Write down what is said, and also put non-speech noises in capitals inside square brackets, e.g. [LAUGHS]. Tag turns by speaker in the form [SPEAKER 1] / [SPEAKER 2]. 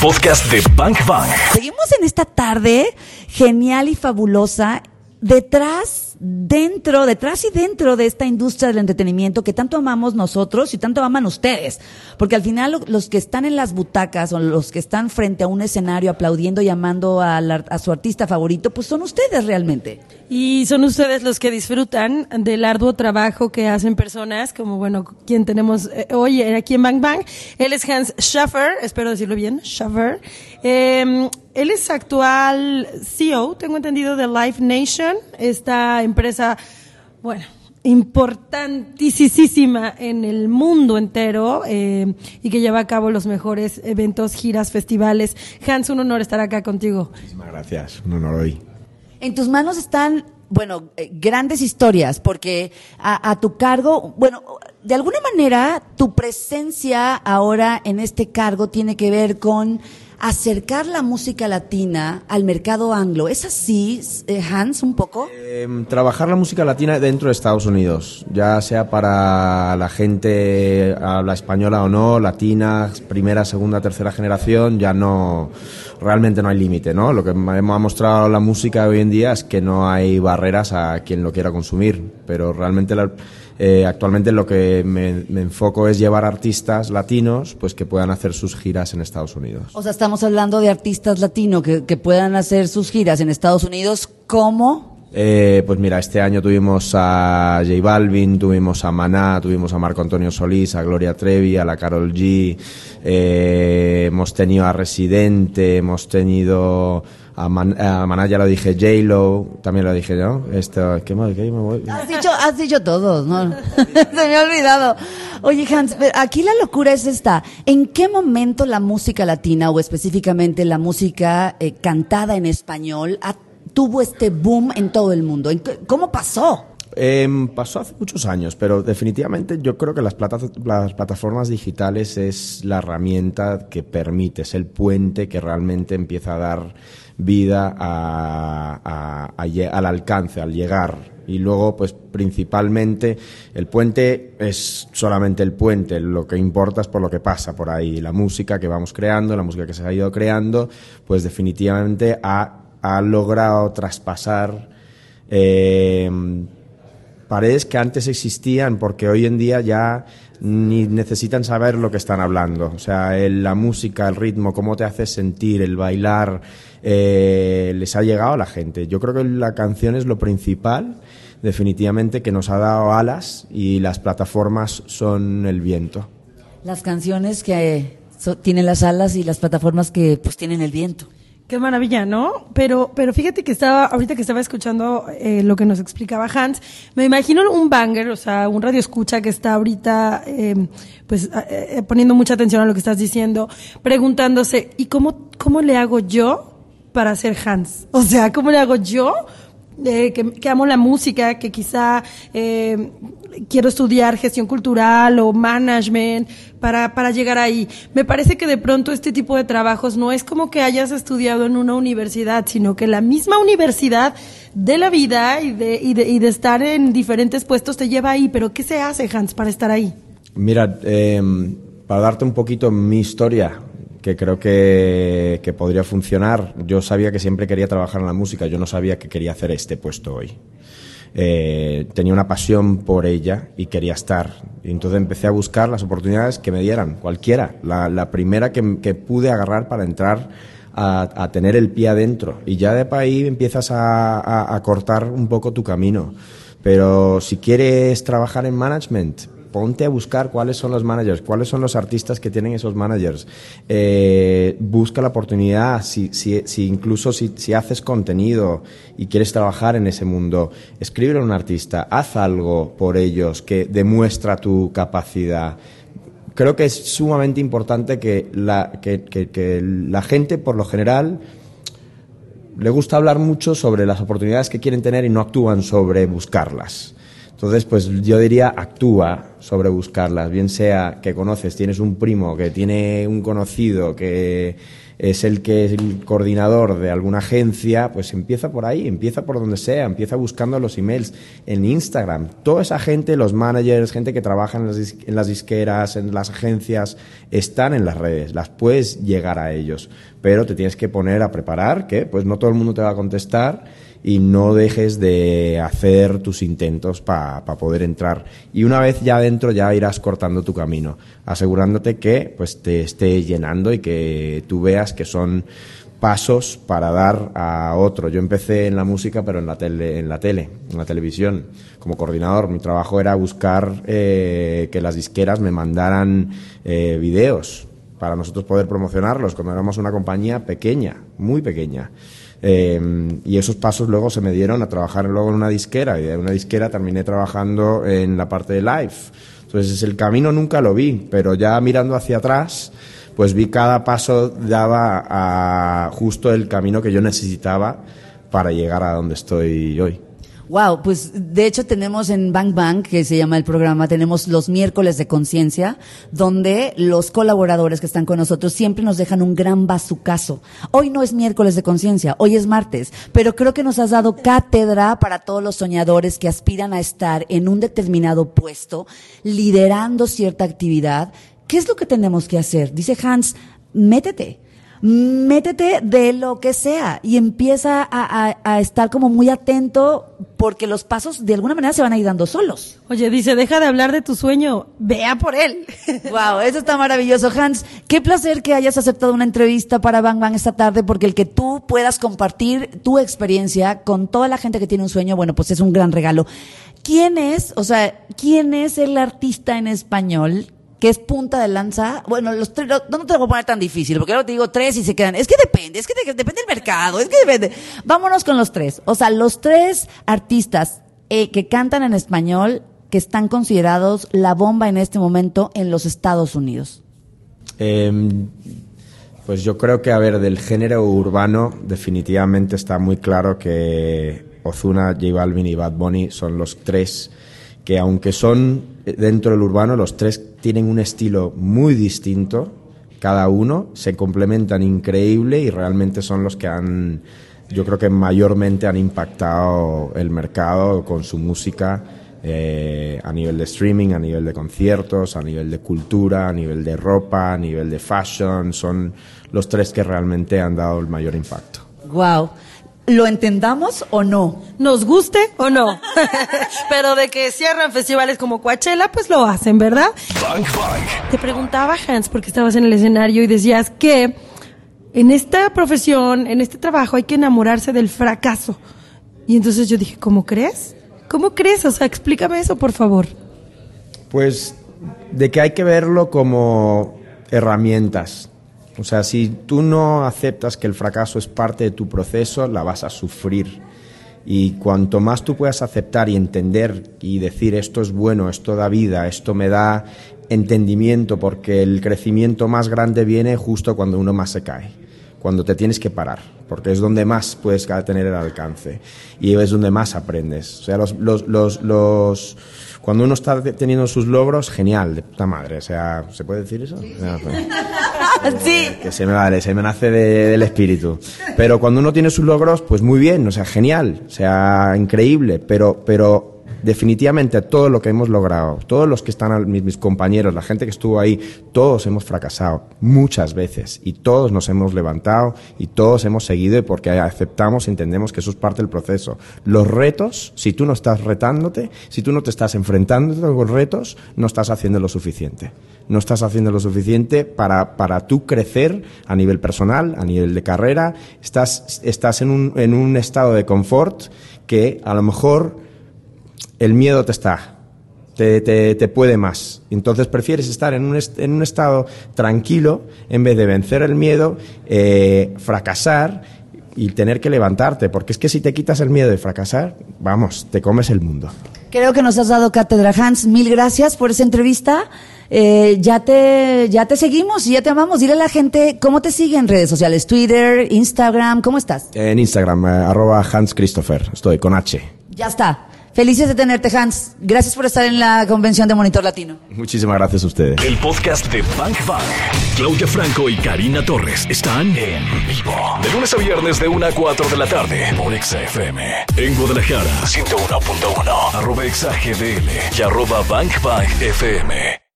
[SPEAKER 1] podcast de Bank Bang.
[SPEAKER 2] Seguimos en esta tarde genial y fabulosa detrás, dentro, detrás y dentro de esta industria del entretenimiento que tanto amamos nosotros y tanto aman ustedes. Porque al final lo- los que están en las butacas o los que están frente a un escenario aplaudiendo y amando a, su artista favorito, pues son ustedes realmente.
[SPEAKER 3] Y son ustedes los que disfrutan del arduo trabajo que hacen personas, como bueno, quien tenemos eh, hoy aquí en Bang Bang. Él es Hans Schaffer, espero decirlo bien, Schaffer. Eh, él es actual CEO, tengo entendido, de Live Nation, esta empresa, bueno, importantísima en el mundo entero eh, y que lleva a cabo los mejores eventos, giras, festivales. Hans, un honor estar acá contigo.
[SPEAKER 4] Muchísimas gracias, un honor hoy.
[SPEAKER 2] En tus manos están, bueno, eh, grandes historias, porque a, a tu cargo, bueno, de alguna manera tu presencia ahora en este cargo tiene que ver con acercar la música latina al mercado anglo. ¿Es así, eh, Hans, un poco?
[SPEAKER 4] Em, trabajar la música latina dentro de Estados Unidos, ya sea para la gente habla española o no, latina, primera, segunda, tercera generación, ya no, realmente no hay límite, ¿no? Lo que me ha mostrado la música hoy en día es que no hay barreras a quien lo quiera consumir, pero realmente la- eh, actualmente lo que me, me enfoco es llevar artistas latinos pues que puedan hacer sus giras en Estados Unidos.
[SPEAKER 2] O sea, estamos hablando de artistas latinos que, que puedan hacer sus giras en Estados Unidos. Como...
[SPEAKER 4] Eh, pues mira, este año tuvimos a J Balvin, tuvimos a Maná, tuvimos a Marco Antonio Solís, a Gloria Trevi, a la Carol G, eh, hemos tenido a Residente, hemos tenido a, Man- a Maná, ya lo dije, J-Lo, también lo dije, ¿no? Esto, ¿qué más? ¿Qué me voy?
[SPEAKER 2] Has dicho, has dicho todos, ¿no? [LAUGHS] Se me ha olvidado. Oye, Hans, aquí la locura es esta. ¿En qué momento la música latina, o específicamente la música eh, cantada en español, tuvo este boom en todo el mundo? ¿En qué- ¿Cómo pasó?
[SPEAKER 4] Em, pasó hace muchos años, pero definitivamente yo creo que las, plata- las plataformas digitales es la herramienta que permite, es el puente que realmente empieza a dar vida a- al alcance, al llegar. Y luego, pues principalmente, el puente es solamente el puente, lo que importa es por lo que pasa por ahí. La música que vamos creando, la música que se ha ido creando, pues definitivamente ha, logrado traspasar eh, paredes que antes existían porque hoy en día ya ni necesitan saber lo que están hablando. O sea, el- la música, el ritmo, cómo te hace sentir, el bailar, eh, les ha llegado a la gente. Yo creo que la canción es lo principal, definitivamente, que nos ha dado alas y las plataformas son el viento.
[SPEAKER 2] Las canciones que eh, so- tienen las alas y las plataformas que pues tienen el viento.
[SPEAKER 3] Qué maravilla, ¿no? Pero, pero fíjate que estaba, ahorita que estaba escuchando eh, lo que nos explicaba Hans, me imagino un banger, o sea, un radio escucha que está ahorita, eh, pues, eh, poniendo mucha atención a lo que estás diciendo, preguntándose, ¿y cómo, cómo le hago yo para ser Hans? O sea, ¿cómo le hago yo? Eh, que, amo la música, que quizá eh, quiero estudiar gestión cultural o management para, para llegar ahí. Me parece que de pronto este tipo de trabajos no es como que hayas estudiado en una universidad, sino que la misma universidad de la vida y de, y de, y de estar en diferentes puestos te lleva ahí. Pero ¿qué se hace, Hans, para estar ahí?
[SPEAKER 4] Mira, eh, para darte un poquito mi historia, que creo que, podría funcionar, yo sabía que siempre quería trabajar en la música, yo no sabía que quería hacer este puesto hoy. Eh, tenía una pasión por ella y quería estar. Y entonces empecé a buscar las oportunidades que me dieran, cualquiera. La, primera que, pude agarrar para entrar a, tener el pie adentro. Y ya de ahí empiezas a cortar un poco tu camino. Pero si quieres trabajar en management, ponte a buscar cuáles son los managers, cuáles son los artistas que tienen esos managers. Eh, busca la oportunidad, si, si, si incluso si, si haces contenido y quieres trabajar en ese mundo, escríbele a un artista, haz algo por ellos que demuestra tu capacidad. Creo que es sumamente importante que la, que- que la gente, por lo general, le gusta hablar mucho sobre las oportunidades que quieren tener y no actúan sobre buscarlas. Entonces, pues yo diría, actúa, sobre buscarlas, bien sea que conoces, tienes un primo, que tiene un conocido, que es el que es el coordinador de alguna agencia, pues empieza por ahí, empieza por donde sea, empieza buscando los emails en Instagram. Toda esa gente, los managers, gente que trabaja en las, en las disqueras, en las agencias, están en las redes, las puedes llegar a ellos, pero te tienes que poner a preparar, que pues no todo el mundo te va a contestar y no dejes de hacer tus intentos para poder entrar. Y una vez ya adentro ya irás cortando tu camino, asegurándote que pues te esté llenando y que tú veas que son pasos para dar a otro. Yo empecé en la música, pero en la tele, en la tele, en la televisión, como coordinador. Mi trabajo era buscar eh, que las disqueras me mandaran eh, videos para nosotros poder promocionarlos cuando éramos una compañía pequeña, muy pequeña. Eh, y esos pasos luego se me dieron a trabajar luego en una disquera y de una disquera terminé trabajando en la parte de live. Entonces el camino nunca lo vi, pero ya mirando hacia atrás, pues vi cada paso daba a justo el camino que yo necesitaba para llegar a donde estoy hoy.
[SPEAKER 2] Wow, pues de hecho tenemos en Bang Bang, que se llama el programa, tenemos los miércoles de conciencia, donde los colaboradores que están con nosotros siempre nos dejan un gran bazucazo. Hoy no es miércoles de conciencia, hoy es martes, pero creo que nos has dado cátedra para todos los soñadores que aspiran a estar en un determinado puesto, liderando cierta actividad. ¿Qué es lo que tenemos que hacer? Dice Hans, métete métete de lo que sea y empieza a, estar como muy atento porque los pasos de alguna manera se van a ir dando solos.
[SPEAKER 3] Oye, dice, deja de hablar de tu sueño, vea por él. [LAUGHS]
[SPEAKER 2] Wow, eso está maravilloso. Hans, qué placer que hayas aceptado una entrevista para Bang Bang esta tarde porque el que tú puedas compartir tu experiencia con toda la gente que tiene un sueño, bueno, pues es un gran regalo. ¿Quién es, o sea, quién es el artista en español que es punta de lanza. Bueno, los tres, no, te lo voy a poner tan difícil, porque ahora te digo tres y se quedan. Es que depende, es que depende del mercado, es que depende. Vámonos con los tres. O sea, los tres artistas eh, que cantan en español que están considerados la bomba en este momento en los Estados Unidos.
[SPEAKER 4] Em, pues yo creo que, a ver, del género urbano, definitivamente está muy claro que Ozuna, J Balvin y Bad Bunny son los tres que aunque son eh, dentro del urbano, los tres tienen un estilo muy distinto, cada uno, se complementan increíble y realmente son los que han, yo creo que mayormente han impactado el mercado con su música. Eh, a nivel de streaming, a nivel de conciertos, a nivel de cultura, a nivel de ropa, a nivel de fashion, son los tres que realmente han dado el mayor impacto.
[SPEAKER 2] Wow lo entendamos o no.
[SPEAKER 3] Nos guste o no. [LAUGHS] Pero de que cierran festivales como Coachella, pues lo hacen, ¿verdad? Te preguntaba, Hans, porque estabas en el escenario y decías que en esta profesión, en este trabajo, hay que enamorarse del fracaso. Y entonces yo dije, ¿cómo crees? ¿Cómo crees? O sea, explícame eso, por favor.
[SPEAKER 4] Pues de que hay que verlo como herramientas o sea, si tú no aceptas que el fracaso es parte de tu proceso, la vas a sufrir. Y cuanto más tú puedas aceptar y entender y decir esto es bueno, esto da vida, esto me da entendimiento, porque el crecimiento más grande viene justo cuando uno más se cae, cuando te tienes que parar, porque es donde más puedes tener el alcance y es donde más aprendes. O sea, los, los, los, los cuando uno está teniendo sus logros, genial, de puta madre. O sea, ¿se puede decir eso?
[SPEAKER 2] Sí. [LAUGHS]
[SPEAKER 4] Que se me vale, se me nace del espíritu. Pero cuando uno tiene sus logros, pues muy bien, o sea, genial, o sea, increíble. Pero, pero definitivamente todo lo que hemos logrado, todos los que están, mis, compañeros, la gente que estuvo ahí, todos hemos fracasado muchas veces y todos nos hemos levantado y todos hemos seguido porque aceptamos y entendemos que eso es parte del proceso. Los retos, si tú no estás retándote, si tú no te estás enfrentando a los retos, no estás haciendo lo suficiente. No estás haciendo lo suficiente para, para tú crecer a nivel personal, a nivel de carrera. Estás, estás en, un, en un estado de confort que a lo mejor el miedo te está, te, te, puede más. Entonces prefieres estar en un, en un, estado tranquilo en vez de vencer el miedo, eh, fracasar y tener que levantarte, porque es que si te quitas el miedo de fracasar, vamos, te comes el mundo.
[SPEAKER 2] Creo que nos has dado cátedra, Hans. Mil gracias por esa entrevista. Eh, ya te ya te seguimos y ya te amamos. Dile a la gente cómo te sigue en redes sociales, Twitter, Instagram, ¿cómo estás?
[SPEAKER 4] En Instagram, eh, arroba Hans Christopher, estoy con H.
[SPEAKER 2] Ya está. Felices de tenerte, Hans. Gracias por estar en la convención de Monitor Latino.
[SPEAKER 4] Muchísimas gracias a ustedes.
[SPEAKER 1] El podcast de Bank Bank. Claudia Franco y Karina Torres están en vivo. De lunes a viernes de 1 a 4 de la tarde por XFM. En Guadalajara, 101.1. Arroba XAGDL y arroba Bank Bank FM.